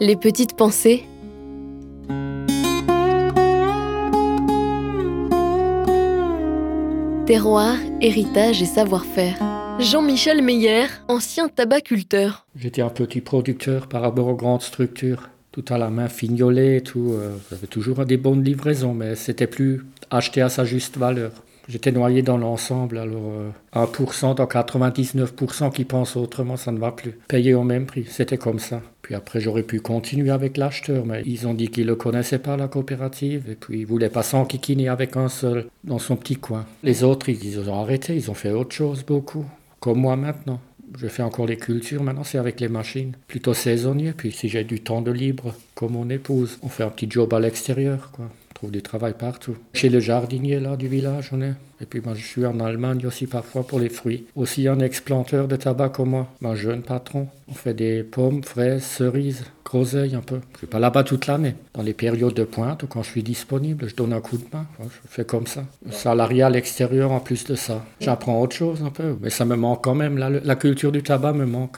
Les petites pensées. Terroir, héritage et savoir-faire. Jean-Michel Meyer, ancien tabaculteur. J'étais un petit producteur par rapport aux grandes structures. Tout à la main, fignolé, tout. Euh, J'avais toujours des bonnes livraisons, mais c'était plus acheté à sa juste valeur. J'étais noyé dans l'ensemble, alors euh, 1% dans 99% qui pensent autrement, ça ne va plus. Payer au même prix, c'était comme ça. Puis après, j'aurais pu continuer avec l'acheteur, mais ils ont dit qu'ils ne connaissaient pas, la coopérative, et puis ils ne voulaient pas s'enquiquiner avec un seul dans son petit coin. Les autres, ils ont arrêté, ils ont fait autre chose, beaucoup. Comme moi maintenant. Je fais encore les cultures, maintenant c'est avec les machines. Plutôt saisonnier, puis si j'ai du temps de libre, comme mon épouse, on fait un petit job à l'extérieur, quoi. Du travail partout. Chez le jardinier là du village, on est. Et puis moi je suis en Allemagne aussi parfois pour les fruits. Aussi un explanteur de tabac comme moi, un jeune patron. On fait des pommes, fraises, cerises, groseilles un peu. Je suis pas là-bas toute l'année. Dans les périodes de pointe ou quand je suis disponible, je donne un coup de main. Je fais comme ça. Salarié à l'extérieur en plus de ça. J'apprends autre chose un peu, mais ça me manque quand même. La, la culture du tabac me manque.